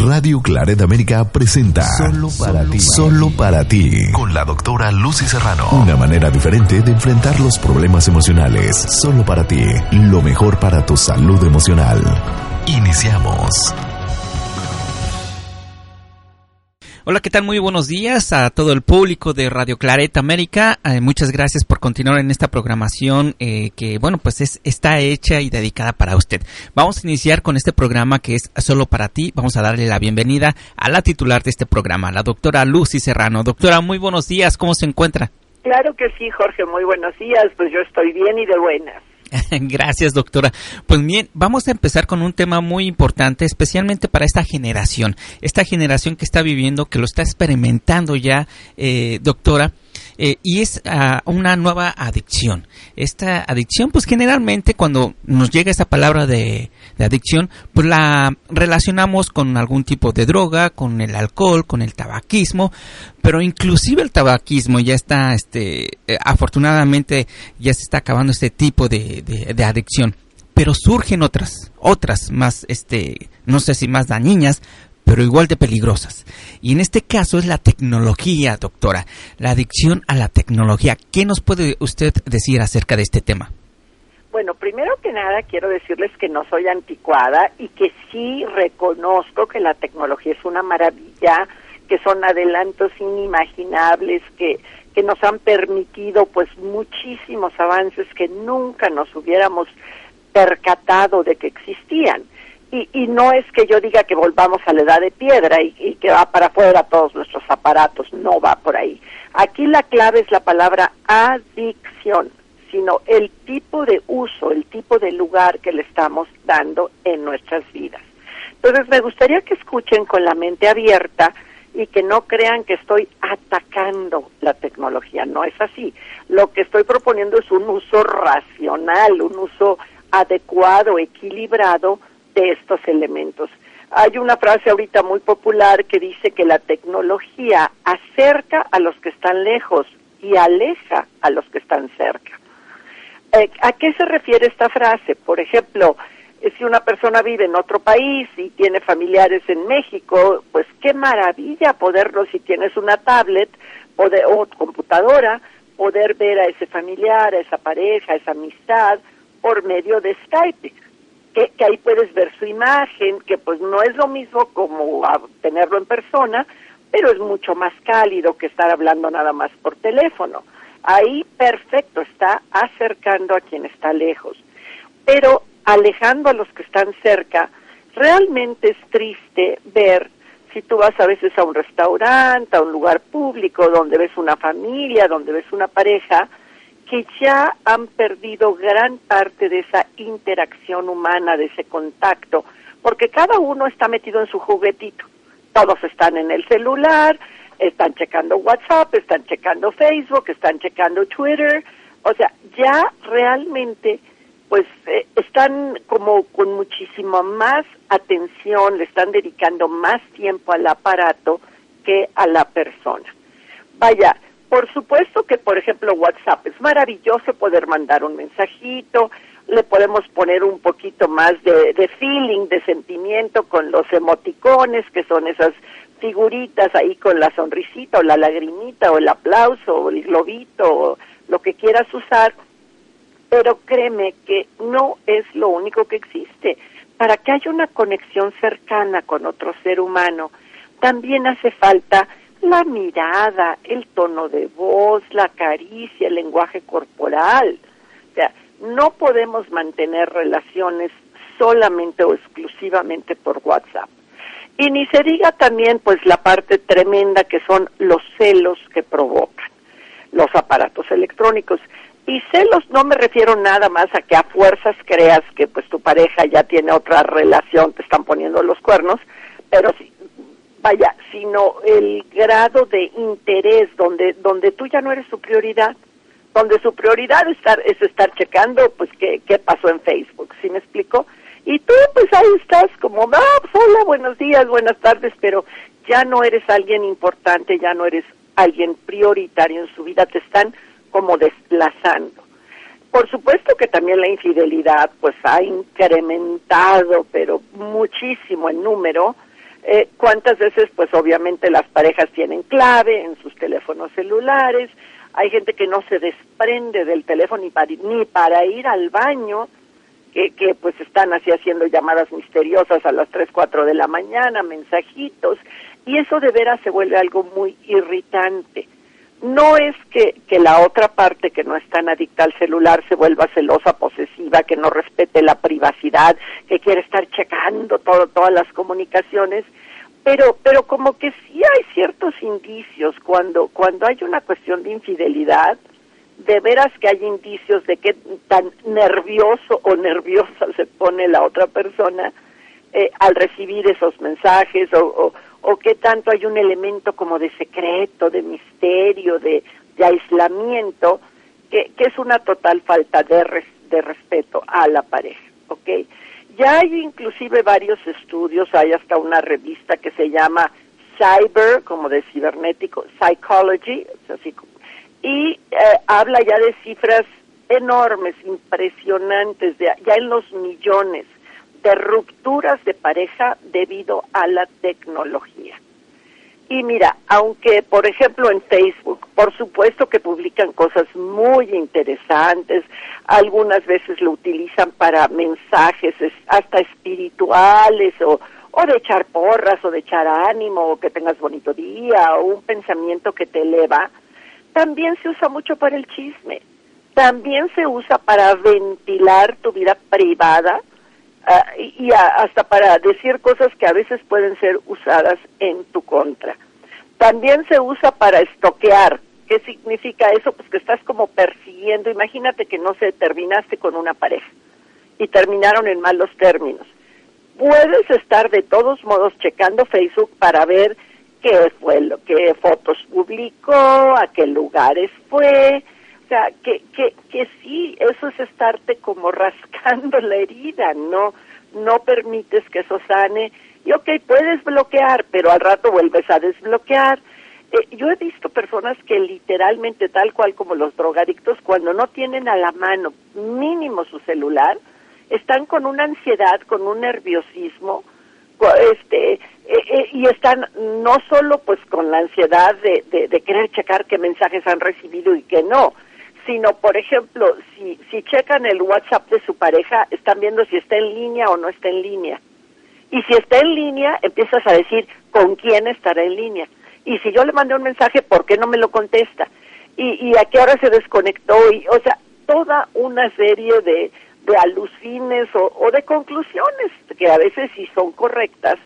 Radio Claret América presenta Solo para ti. Solo para ti. Con la doctora Lucy Serrano. Una manera diferente de enfrentar los problemas emocionales. Solo para ti. Lo mejor para tu salud emocional. Iniciamos. Hola, ¿qué tal? Muy buenos días a todo el público de Radio Claret América. Eh, muchas gracias por continuar en esta programación eh, que, bueno, pues es, está hecha y dedicada para usted. Vamos a iniciar con este programa que es solo para ti. Vamos a darle la bienvenida a la titular de este programa, la doctora Lucy Serrano. Doctora, muy buenos días. ¿Cómo se encuentra? Claro que sí, Jorge. Muy buenos días. Pues yo estoy bien y de buenas. Gracias, doctora. Pues bien, vamos a empezar con un tema muy importante, especialmente para esta generación, esta generación que está viviendo, que lo está experimentando ya, eh, doctora. Eh, y es ah, una nueva adicción. Esta adicción, pues generalmente cuando nos llega esa palabra de, adicción, pues la relacionamos con algún tipo de droga, con el alcohol, con el tabaquismo, pero inclusive el tabaquismo ya está, este, eh, afortunadamente ya se está acabando este tipo de, de adicción pero surgen otras, otras más, este, no sé si más dañinas, pero igual de peligrosas. Y en este caso es la tecnología, doctora, la adicción a la tecnología. ¿Qué nos puede usted decir acerca de este tema? Bueno, primero que nada quiero decirles que no soy anticuada y que sí reconozco que la tecnología es una maravilla, que son adelantos inimaginables, que, que nos han permitido pues muchísimos avances que nunca nos hubiéramos percatado de que existían y, y, no es que yo diga que volvamos a la edad de piedra y, y, que va para afuera todos nuestros aparatos, no va por ahí. Aquí la clave es la palabra adicción, sino el tipo de uso, el tipo de lugar que le estamos dando en nuestras vidas. Entonces me gustaría que escuchen con la mente abierta y que no crean que estoy atacando la tecnología, no es así. Lo que estoy proponiendo es un uso racional, un uso adecuado, equilibrado, de estos elementos. Hay una frase ahorita muy popular que dice que la tecnología acerca a los que están lejos y aleja a los que están cerca. Eh, ¿A qué se refiere esta frase? Por ejemplo, eh, si una persona vive en otro país y tiene familiares en México, pues qué maravilla poderlo, si tienes una tablet poder, o computadora, poder ver a ese familiar, a esa pareja, a esa amistad por medio de Skype que, ahí puedes ver su imagen, que pues no es lo mismo como tenerlo en persona, pero es mucho más cálido que estar hablando nada más por teléfono. Ahí perfecto, está acercando a quien está lejos. Pero alejando a los que están cerca, realmente es triste ver si tú vas a veces a un restaurante, a un lugar público donde ves una familia, donde ves una pareja, que ya han perdido gran parte de esa interacción humana, de ese contacto, porque cada uno está metido en su juguetito. Todos están en el celular, están checando WhatsApp, están checando Facebook, están checando Twitter, o sea, ya realmente pues eh, están como con muchísima más atención, le están dedicando más tiempo al aparato que a la persona. Vaya, por supuesto que, por ejemplo, WhatsApp es maravilloso poder mandar un mensajito, le podemos poner un poquito más de, feeling, de sentimiento con los emoticones, que son esas figuritas ahí con la sonrisita o la lagrimita o el aplauso o el globito o lo que quieras usar, pero créeme que no es lo único que existe. Para que haya una conexión cercana con otro ser humano, también hace falta la mirada, el tono de voz, la caricia, el lenguaje corporal. O sea, no podemos mantener relaciones solamente o exclusivamente por WhatsApp. Y ni se diga también pues la parte tremenda que son los celos que provocan los aparatos electrónicos. Y celos no me refiero nada más a que a fuerzas creas que pues tu pareja ya tiene otra relación, te están poniendo los cuernos, pero sí, vaya, sino el grado de interés donde donde tú ya no eres su prioridad, donde su prioridad es estar, es estar checando pues qué, qué pasó en Facebook, ¿sí me explico? Y tú pues ahí estás como, ah, pues, hola, buenos días, buenas tardes, pero ya no eres alguien importante, ya no eres alguien prioritario en su vida, te están como desplazando. Por supuesto que también la infidelidad pues ha incrementado, pero muchísimo el número, Eh, ¿Cuántas veces, pues obviamente las parejas tienen clave en sus teléfonos celulares? Hay gente que no se desprende del teléfono ni para, ni para ir al baño, que, que pues están así haciendo llamadas misteriosas a las 3, 4 de la mañana, mensajitos, y eso de veras se vuelve algo muy irritante. No es que, que la otra parte que no es tan adicta al celular se vuelva celosa, posesiva, que no respete la privacidad, que quiere estar checando todo, todas las comunicaciones, pero pero como que sí hay ciertos indicios. Cuando cuando hay una cuestión de infidelidad de veras que hay indicios de que tan nervioso o nerviosa se pone la otra persona eh, al recibir esos mensajes o, o, o qué tanto hay un elemento como de secreto, de misterio, de, aislamiento, que, que es una total falta de, de respeto a la pareja, ¿ok? Ya hay inclusive varios estudios, hay hasta una revista que se llama Cyber, como de cibernético, Psychology, y eh, habla ya de cifras enormes, impresionantes, ya en los millones de rupturas de pareja debido a la tecnología. Y mira, aunque por ejemplo en Facebook, por supuesto que publican cosas muy interesantes, algunas veces lo utilizan para mensajes hasta espirituales o, o de echar porras o de echar ánimo o que tengas bonito día o un pensamiento que te eleva, también se usa mucho para el chisme, también se usa para ventilar tu vida privada uh, y, hasta para decir cosas que a veces pueden ser usadas en tu contra. También se usa para estoquear. ¿Qué significa eso? Pues que estás como persiguiendo. Imagínate que no se terminaste con una pareja y terminaron en malos términos. Puedes estar de todos modos checando Facebook para ver qué fue lo que fotos publicó, a qué lugares fue, sea, que, que, que sí, eso es estarte como rascando la herida, no, no permites que eso sane. Y ok, puedes bloquear, pero al rato vuelves a desbloquear. Eh, yo he visto personas que literalmente, tal cual como los drogadictos, cuando no tienen a la mano mínimo su celular, están con una ansiedad, con un nerviosismo, este, eh, eh, y están no solo pues con la ansiedad de, de, de querer checar qué mensajes han recibido y qué no, sino, por ejemplo, si, si checan el WhatsApp de su pareja, están viendo si está en línea o no está en línea. Y si está en línea, empiezas a decir con quién estará en línea. Y si yo le mandé un mensaje, ¿por qué no me lo contesta? Y, y a qué hora se desconectó. Y, o sea, toda una serie de, de alucines o, o de conclusiones que a veces sí son correctas,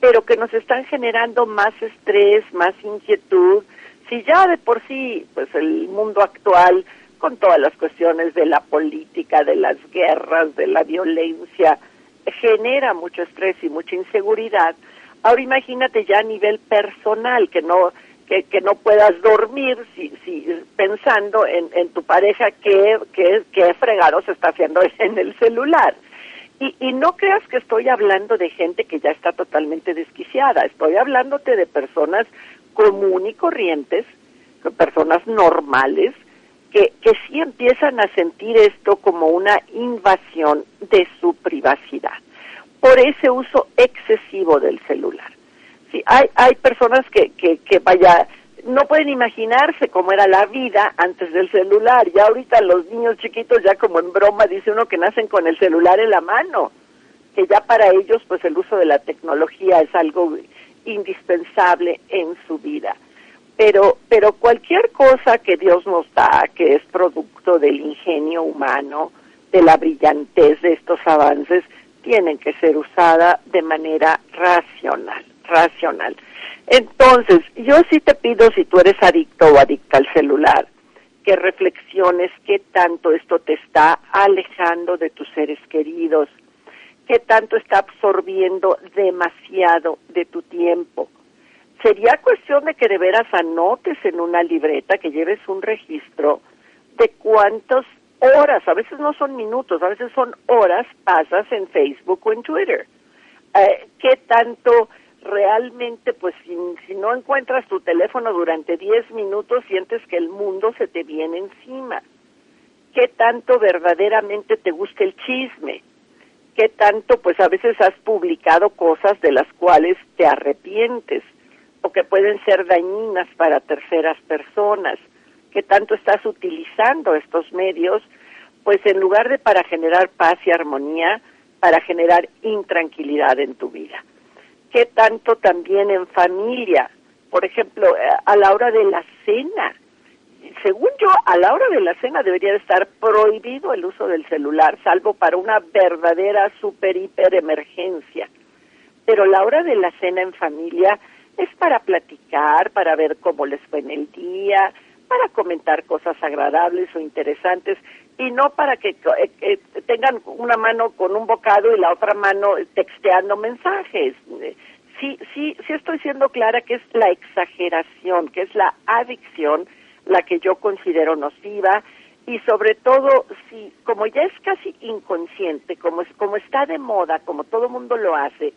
pero que nos están generando más estrés, más inquietud. Si ya de por sí, pues el mundo actual con todas las cuestiones de la política, de las guerras, de la violencia, genera mucho estrés y mucha inseguridad. Ahora imagínate ya a nivel personal, que no que, que no puedas dormir si, si pensando en, en tu pareja que, que, que fregado se está haciendo en el celular. Y, y no creas que estoy hablando de gente que ya está totalmente desquiciada, estoy hablándote de personas común y corrientes, personas normales, que, que sí empiezan a sentir esto como una invasión de su privacidad por ese uso excesivo del celular. Sí, hay, hay personas que, que, que vaya, no pueden imaginarse cómo era la vida antes del celular. Ya ahorita los niños chiquitos, ya como en broma, dice uno que nacen con el celular en la mano, que ya para ellos pues el uso de la tecnología es algo indispensable en su vida pero, pero cualquier cosa que Dios nos da, que es producto del ingenio humano, de la brillantez de estos avances, tienen que ser usada de manera racional, racional. Entonces, yo sí te pido, si tú eres adicto o adicta al celular, que reflexiones qué tanto esto te está alejando de tus seres queridos, qué tanto está absorbiendo demasiado de tu tiempo sería cuestión de que de veras anotes en una libreta, que lleves un registro de cuántas horas, a veces no son minutos, a veces son horas pasas en Facebook o en Twitter. Eh, ¿Qué tanto realmente, pues si, si no encuentras tu teléfono durante 10 minutos, sientes que el mundo se te viene encima? ¿Qué tanto verdaderamente te gusta el chisme? Qué tanto pues a veces has publicado cosas de las cuales te arrepientes o que pueden ser dañinas para terceras personas, qué tanto estás utilizando estos medios pues en lugar de para generar paz y armonía, para generar intranquilidad en tu vida. ¿Qué tanto también en familia? Por ejemplo, eh, a la hora de la cena. Según yo, a la hora de la cena debería estar prohibido el uso del celular, salvo para una verdadera super hiper emergencia. Pero la hora de la cena en familia es para platicar, para ver cómo les fue en el día, para comentar cosas agradables o interesantes y no para que eh, tengan una mano con un bocado y la otra mano texteando mensajes. Sí, sí, sí estoy siendo clara que es la exageración, que es la adicción la que yo considero nociva y sobre todo si como ya es casi inconsciente, como es como está de moda, como todo mundo lo hace,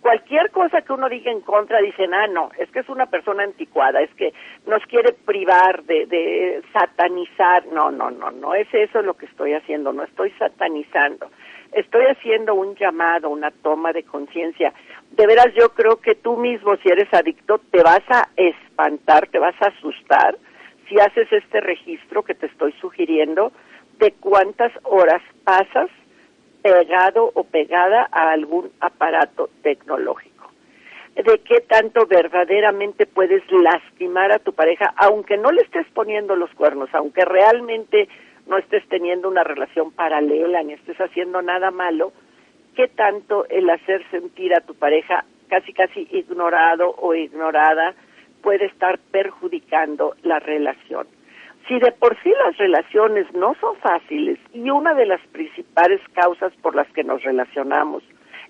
cualquier cosa que uno diga en contra, dicen, ah, no, es que es una persona anticuada, es que nos quiere privar de, de satanizar. No, no, no, no es eso lo que estoy haciendo, no estoy satanizando. Estoy haciendo un llamado, una toma de conciencia. De veras, yo creo que tú mismo, si eres adicto, te vas a espantar, te vas a asustar si haces este registro que te estoy sugiriendo de cuántas horas pasas pegado o pegada a algún aparato tecnológico. De qué tanto verdaderamente puedes lastimar a tu pareja, aunque no le estés poniendo los cuernos, aunque realmente no estés teniendo una relación paralela ni estés haciendo nada malo, qué tanto el hacer sentir a tu pareja casi casi ignorado o ignorada puede estar perjudicando la relación. Si de por sí las relaciones no son fáciles y una de las principales causas por las que nos relacionamos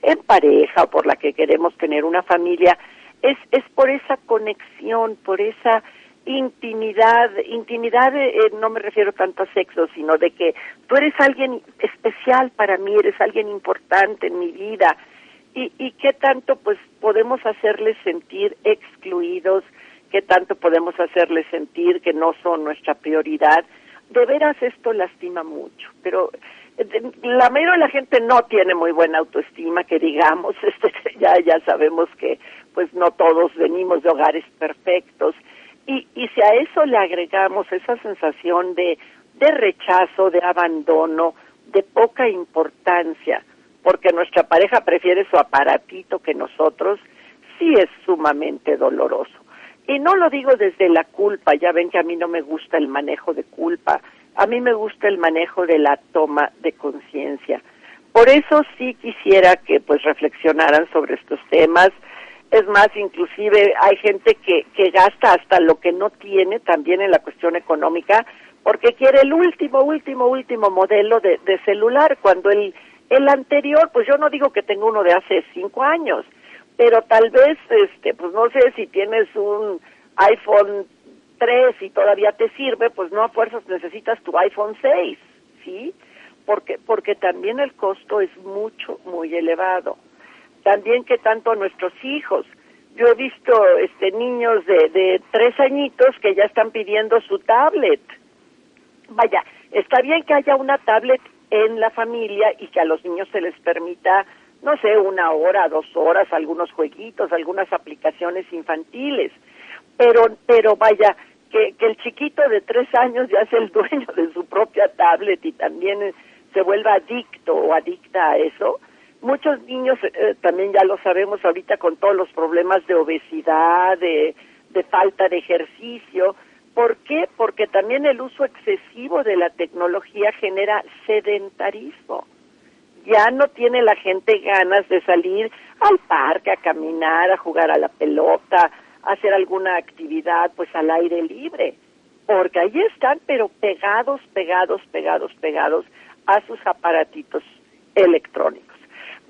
en pareja o por la que queremos tener una familia es, es por esa conexión, por esa intimidad, intimidad eh, eh, no me refiero tanto a sexo, sino de que tú eres alguien especial para mí, eres alguien importante en mi vida y, y qué tanto pues podemos hacerles sentir excluidos, qué tanto podemos hacerles sentir que no son nuestra prioridad. De veras esto lastima mucho, pero eh, la mayoría de la gente no tiene muy buena autoestima, que digamos, este, ya, ya sabemos que pues no todos venimos de hogares perfectos. Y, y si a eso le agregamos esa sensación de, de rechazo, de abandono, de poca importancia, porque nuestra pareja prefiere su aparatito que nosotros, sí es sumamente doloroso. Y no lo digo desde la culpa, ya ven que a mí no me gusta el manejo de culpa, a mí me gusta el manejo de la toma de conciencia. Por eso sí quisiera que pues reflexionaran sobre estos temas. Es más, inclusive hay gente que, que gasta hasta lo que no tiene también en la cuestión económica porque quiere el último, último, último modelo de, de celular cuando el, el anterior, pues yo no digo que tenga uno de hace cinco años, pero tal vez, este, pues no sé si tienes un iPhone 3 y todavía te sirve, pues no a fuerzas necesitas tu iPhone 6, ¿sí? Porque, porque también el costo es mucho, muy elevado. También que tanto nuestros hijos. Yo he visto este, niños de, de tres añitos que ya están pidiendo su tablet. Vaya, está bien que haya una tablet en la familia y que a los niños se les permita no sé, una hora, dos horas, algunos jueguitos, algunas aplicaciones infantiles. Pero, pero vaya, que, que el chiquito de tres años ya es el dueño de su propia tablet y también se vuelva adicto o adicta a eso. Muchos niños, eh, también ya lo sabemos ahorita con todos los problemas de obesidad, de, de falta de ejercicio. ¿Por qué? Porque también el uso excesivo de la tecnología genera sedentarismo ya no tiene la gente ganas de salir al parque a caminar, a jugar a la pelota, a hacer alguna actividad pues al aire libre, porque ahí están pero pegados, pegados, pegados, pegados a sus aparatitos electrónicos.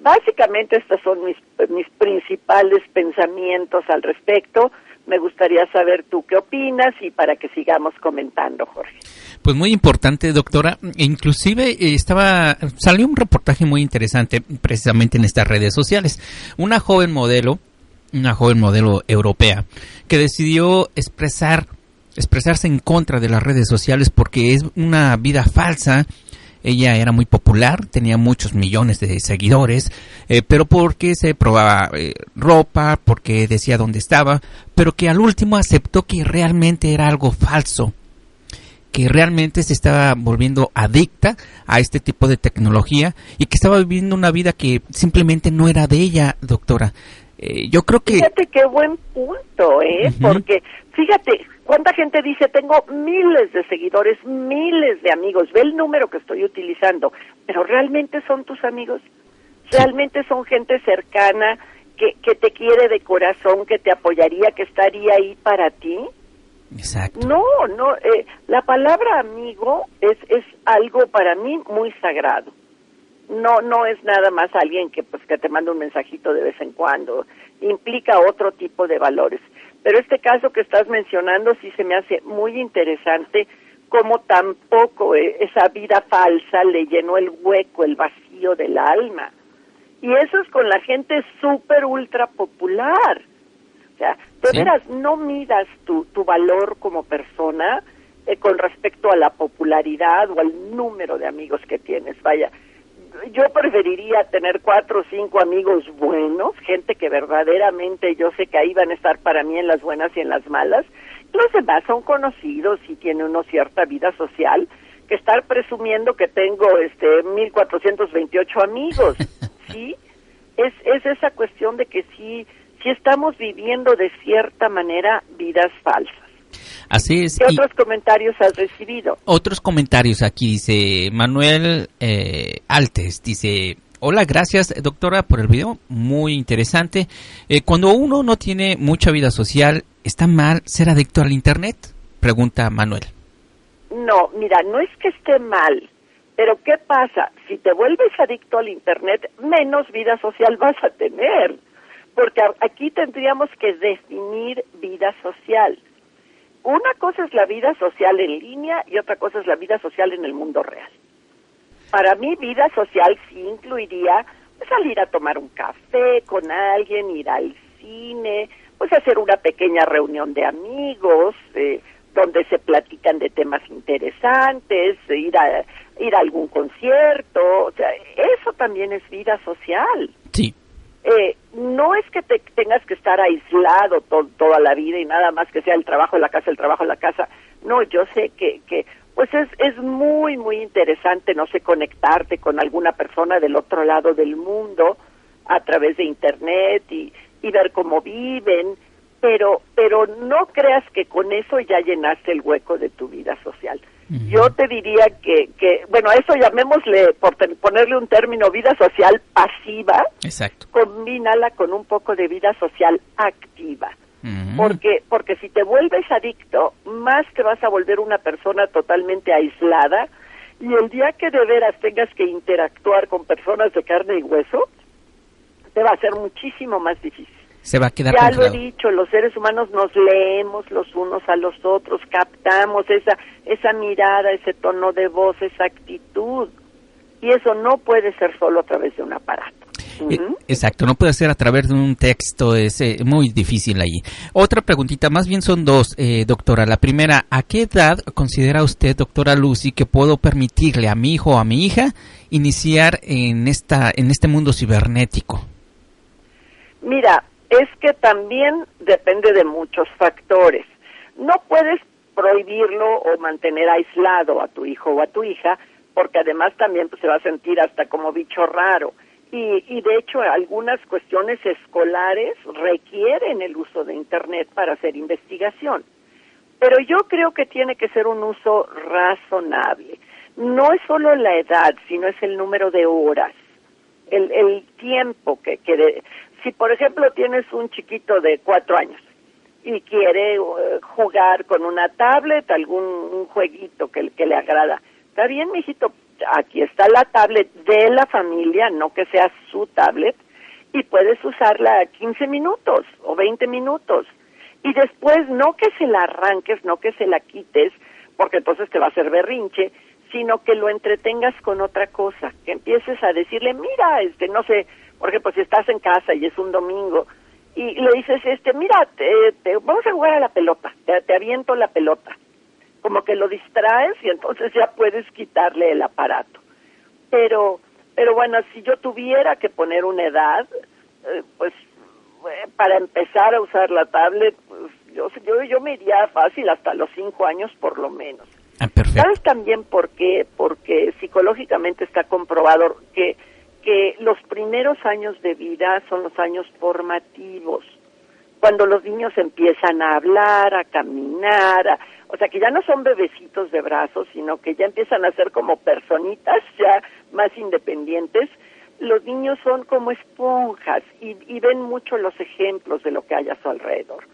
Básicamente estos son mis, mis principales pensamientos al respecto. Me gustaría saber tú qué opinas y para que sigamos comentando, Jorge. Pues muy importante, doctora. Inclusive eh, estaba salió un reportaje muy interesante precisamente en estas redes sociales. Una joven modelo, una joven modelo europea, que decidió expresar expresarse en contra de las redes sociales porque es una vida falsa ella era muy popular, tenía muchos millones de seguidores, eh, pero porque se probaba eh, ropa, porque decía dónde estaba, pero que al último aceptó que realmente era algo falso, que realmente se estaba volviendo adicta a este tipo de tecnología y que estaba viviendo una vida que simplemente no era de ella, doctora. Eh, yo creo que... Fíjate qué buen punto, ¿eh? Porque, fíjate, ¿cuánta gente dice, tengo miles de seguidores, miles de amigos, ve el número que estoy utilizando, pero ¿realmente son tus amigos? ¿Realmente son gente cercana que, que te quiere de corazón, que te apoyaría, que estaría ahí para ti? Exacto. No, no, eh, la palabra amigo es, es algo para mí muy sagrado no no es nada más alguien que pues que te manda un mensajito de vez en cuando implica otro tipo de valores pero este caso que estás mencionando sí se me hace muy interesante como tampoco eh, esa vida falsa le llenó el hueco el vacío del alma. Y eso es con la gente súper ultra popular. O sea de veras no midas tu tu valor como persona eh, con respecto a la popularidad o al número de amigos que tienes vaya yo preferiría tener cuatro o cinco amigos buenos, gente que verdaderamente yo sé que ahí van a estar para mí en las buenas y en las malas. Los demás son conocidos y tienen una cierta vida social, que estar presumiendo que tengo este 1428 amigos, ¿sí? Es, es esa cuestión de que sí, sí estamos viviendo de cierta manera vidas falsas. Así es. ¿Qué otros comentarios has recibido? Otros comentarios aquí, dice Manuel eh, Altes, dice, hola, gracias doctora por el video, muy interesante. Eh, cuando uno no tiene mucha vida social, ¿está mal ser adicto al Internet? Pregunta Manuel. No, mira, no es que esté mal, pero ¿qué pasa? Si te vuelves adicto al Internet, menos vida social vas a tener, porque aquí tendríamos que definir vida social una cosa es la vida social en línea y otra cosa es la vida social en el mundo real. Para mí, vida social sí incluiría pues, salir a tomar un café con alguien, ir al cine, pues hacer una pequeña reunión de amigos, eh, donde se platican de temas interesantes, ir a ir a algún concierto, o sea, eso también es vida social. Sí. Eh, no es que te tengas que estar aislado toda la vida y nada más que sea el trabajo en la casa, el trabajo en la casa. No, yo sé que, que pues es, es muy, muy interesante, no sé, conectarte con alguna persona del otro lado del mundo a través de Internet y, y ver cómo viven, pero, pero no creas que con eso ya llenaste el hueco de tu vida social. Yo te diría bueno, a eso llamémosle, por ponerle un término, vida social pasiva. Exacto. Combínala con un poco de vida social activa. Porque, porque si te vuelves adicto, más te vas a volver una persona totalmente aislada y el día que de veras tengas que interactuar con personas de carne y hueso, te va a ser muchísimo más difícil se va a quedar Ya lo he dicho, los seres humanos nos leemos los unos a los otros, captamos esa esa mirada, ese tono de voz, esa actitud. Y eso no puede ser solo a través de un aparato. Eh, exacto, no puede ser a través de un texto, es eh, muy difícil ahí. Otra preguntita, más bien son dos, eh, doctora. La primera, ¿a qué edad considera usted, doctora Lucy, que puedo permitirle a mi hijo o a mi hija iniciar en, esta, en este mundo cibernético? Mira, es que también depende de muchos factores. No puedes prohibirlo o mantener aislado a tu hijo o a tu hija, porque además también pues, se va a sentir hasta como bicho raro. Y, y de hecho algunas cuestiones escolares requieren el uso de Internet para hacer investigación. Pero yo creo que tiene que ser un uso razonable. No es solo la edad, sino es el número de horas, el, el tiempo que, que si por ejemplo tienes un chiquito de cuatro años y quiere eh, jugar con una tablet, algún jueguito que, que le agrada, está bien, mijito, aquí está la tablet de la familia, no que sea su tablet, y puedes usarla 15 minutos o 20 minutos. Y después no que se la arranques, no que se la quites, porque entonces te va a hacer berrinche, sino que lo entretengas con otra cosa, que empieces a decirle, mira, este, no sé, por ejemplo, si estás en casa y es un domingo y le dices, este, mira, te, vamos a jugar a la pelota, te, aviento la pelota, como que lo distraes y entonces ya puedes quitarle el aparato. pero, pero bueno, si yo tuviera que poner una edad, eh, pues eh, para empezar a usar la tablet, pues, yo, yo, yo me iría fácil hasta los cinco años por lo menos. Ah, perfecto. ¿Sabes también por qué? Porque psicológicamente está comprobado que, que los primeros años de vida son los años formativos, cuando los niños empiezan a hablar, a caminar, a, o sea que ya no son bebecitos de brazos, sino que ya empiezan a ser como personitas ya más independientes. Los niños son como esponjas y, y ven mucho los ejemplos de lo que hay a su alrededor.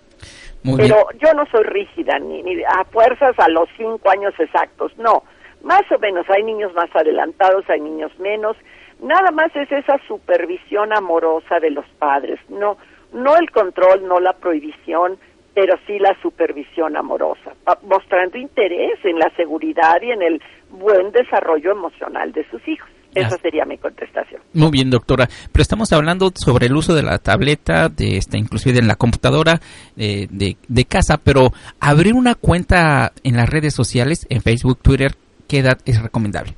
Pero yo no soy rígida, ni, ni a fuerzas a los cinco años exactos, no. Más o menos, hay niños más adelantados, hay niños menos. Nada más es esa supervisión amorosa de los padres, no, no el control, no la prohibición, pero sí la supervisión amorosa, mostrando interés en la seguridad y en el buen desarrollo emocional de sus hijos. Esa sería mi contestación. Muy bien, doctora. Pero estamos hablando sobre el uso de la tableta, de esta, inclusive en la computadora de, de, casa, pero abrir una cuenta en las redes sociales, en Facebook, Twitter, ¿qué edad es recomendable?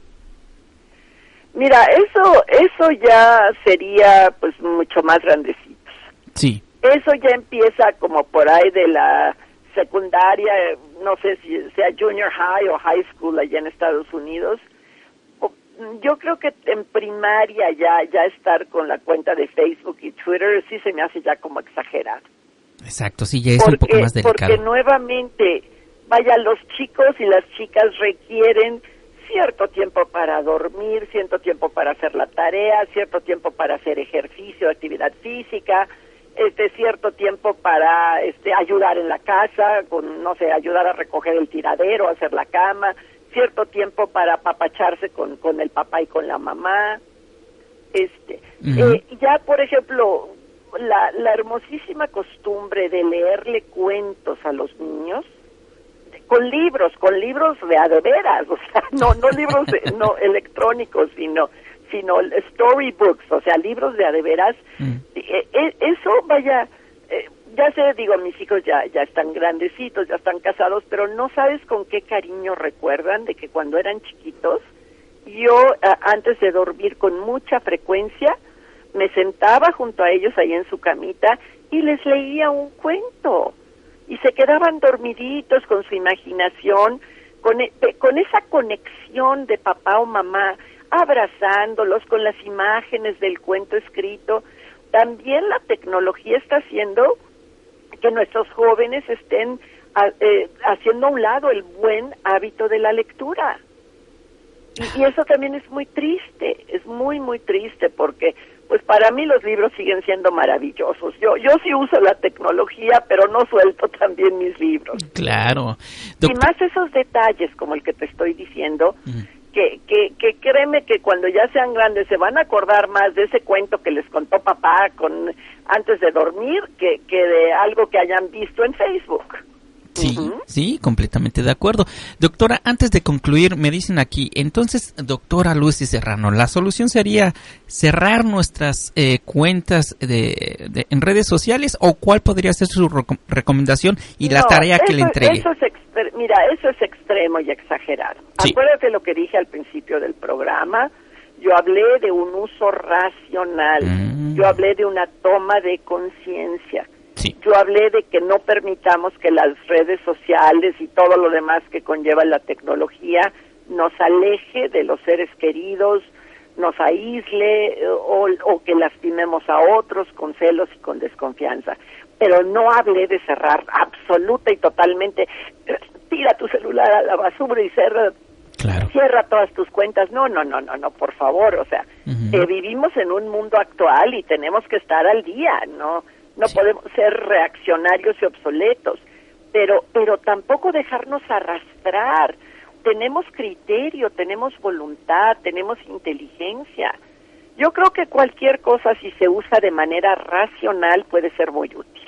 Mira, eso, eso ya sería pues mucho más grandecito. Sí. Eso ya empieza como por ahí de la secundaria, no sé si sea junior high o high school allá en Estados Unidos yo creo que en primaria ya ya estar con la cuenta de Facebook y Twitter sí se me hace ya como exagerado. Exacto, sí, ya es un poco más delicado. Porque nuevamente, vaya, los chicos y las chicas requieren cierto tiempo para dormir, cierto tiempo para hacer la tarea, cierto tiempo para hacer ejercicio, actividad física, este cierto tiempo para este ayudar en la casa, con no sé, ayudar a recoger el tiradero, hacer la cama, cierto tiempo para apapacharse con, con el papá y con la mamá. Este, eh, ya por ejemplo, la, la hermosísima costumbre de leerle cuentos a los niños, con libros, con libros de a de veras, o sea, no, no libros no electrónicos, sino sino storybooks, o sea, libros de a de veras. Mm. Eh, eh, eso, vaya, ya sé, digo, mis hijos ya, ya están grandecitos, ya están casados, pero no sabes con qué cariño recuerdan de que cuando eran chiquitos, yo antes de dormir con mucha frecuencia, me sentaba junto a ellos ahí en su camita y les leía un cuento. Y se quedaban dormiditos con su imaginación, con, e, con esa conexión de papá o mamá, abrazándolos con las imágenes del cuento escrito. También la tecnología está haciendo que nuestros jóvenes estén eh, haciendo a un lado el buen hábito de la lectura. Y, eso también es muy triste, es muy, muy triste porque pues para mí los libros siguen siendo maravillosos. Yo yo sí uso la tecnología, pero no suelto también mis libros. Claro. Y más esos detalles como el que te estoy diciendo, que, que, que créeme que cuando ya sean grandes se van a acordar más de ese cuento que les contó papá con antes de dormir que, que de algo que hayan visto en Facebook. Sí, sí, completamente de acuerdo. Doctora, antes de concluir, me dicen aquí, entonces, doctora Lucy Serrano, la solución sería cerrar nuestras eh, cuentas de, en redes sociales o cuál podría ser su recomendación y la tarea que le entregue. Eso es mira, eso es extremo y exagerado. Acuérdate lo que dije al principio del programa. Yo hablé de un uso racional. Mm. Yo hablé de una toma de conciencia yo hablé de que no permitamos que las redes sociales y todo lo demás que conlleva la tecnología nos aleje de los seres queridos, nos aísle eh, o, o, que lastimemos a otros con celos y con desconfianza. Pero no hablé de cerrar absoluta y totalmente, tira tu celular a la basura y cierra, cierra todas tus cuentas. No, no, no, no, no, por favor. O sea, eh, vivimos en un mundo actual y tenemos que estar al día, ¿no? No podemos ser reaccionarios y obsoletos, pero, pero tampoco dejarnos arrastrar. Tenemos criterio, tenemos voluntad, tenemos inteligencia. Yo creo que cualquier cosa, si se usa de manera racional, puede ser muy útil.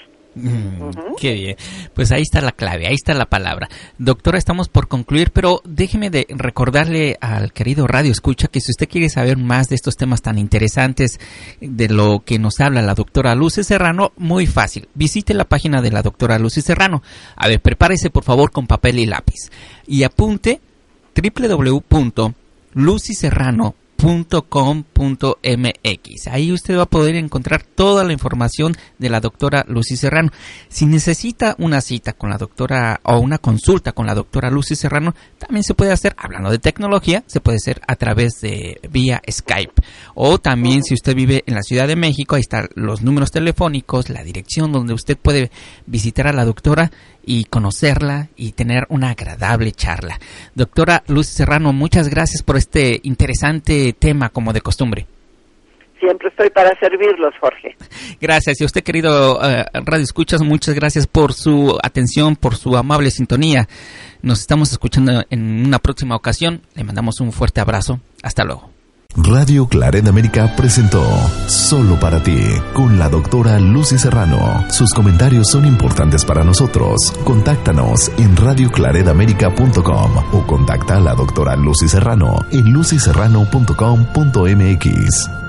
Qué bien. Pues ahí está la clave, ahí está la palabra. Doctora, estamos por concluir, pero déjeme de recordarle al querido Radio Escucha que si usted quiere saber más de estos temas tan interesantes de lo que nos habla la doctora Lucy Serrano, muy fácil. Visite la página de la doctora Lucy Serrano. A ver, prepárese por favor con papel y lápiz y apunte www.lucyserrano.com .com.mx. Ahí usted va a poder encontrar toda la información de la doctora Lucy Serrano. Si necesita una cita con la doctora o una consulta con la doctora Lucy Serrano, también se puede hacer, hablando de tecnología, se puede hacer a través de vía Skype. O también si usted vive en la Ciudad de México, ahí están los números telefónicos, la dirección donde usted puede visitar a la doctora y conocerla y tener una agradable charla. Doctora Lucy Serrano, muchas gracias por este interesante tema como de costumbre. Siempre estoy para servirlos, Jorge. Gracias. Y a usted, querido eh, Radio Escuchas, muchas gracias por su atención, por su amable sintonía. Nos estamos escuchando en una próxima ocasión. Le mandamos un fuerte abrazo. Hasta luego. Radio Claret América presentó Solo para ti con la doctora Lucy Serrano. Sus comentarios son importantes para nosotros. Contáctanos en radioclaredamerica.com o contacta a la doctora Lucy Serrano en lucyserrano.com.mx.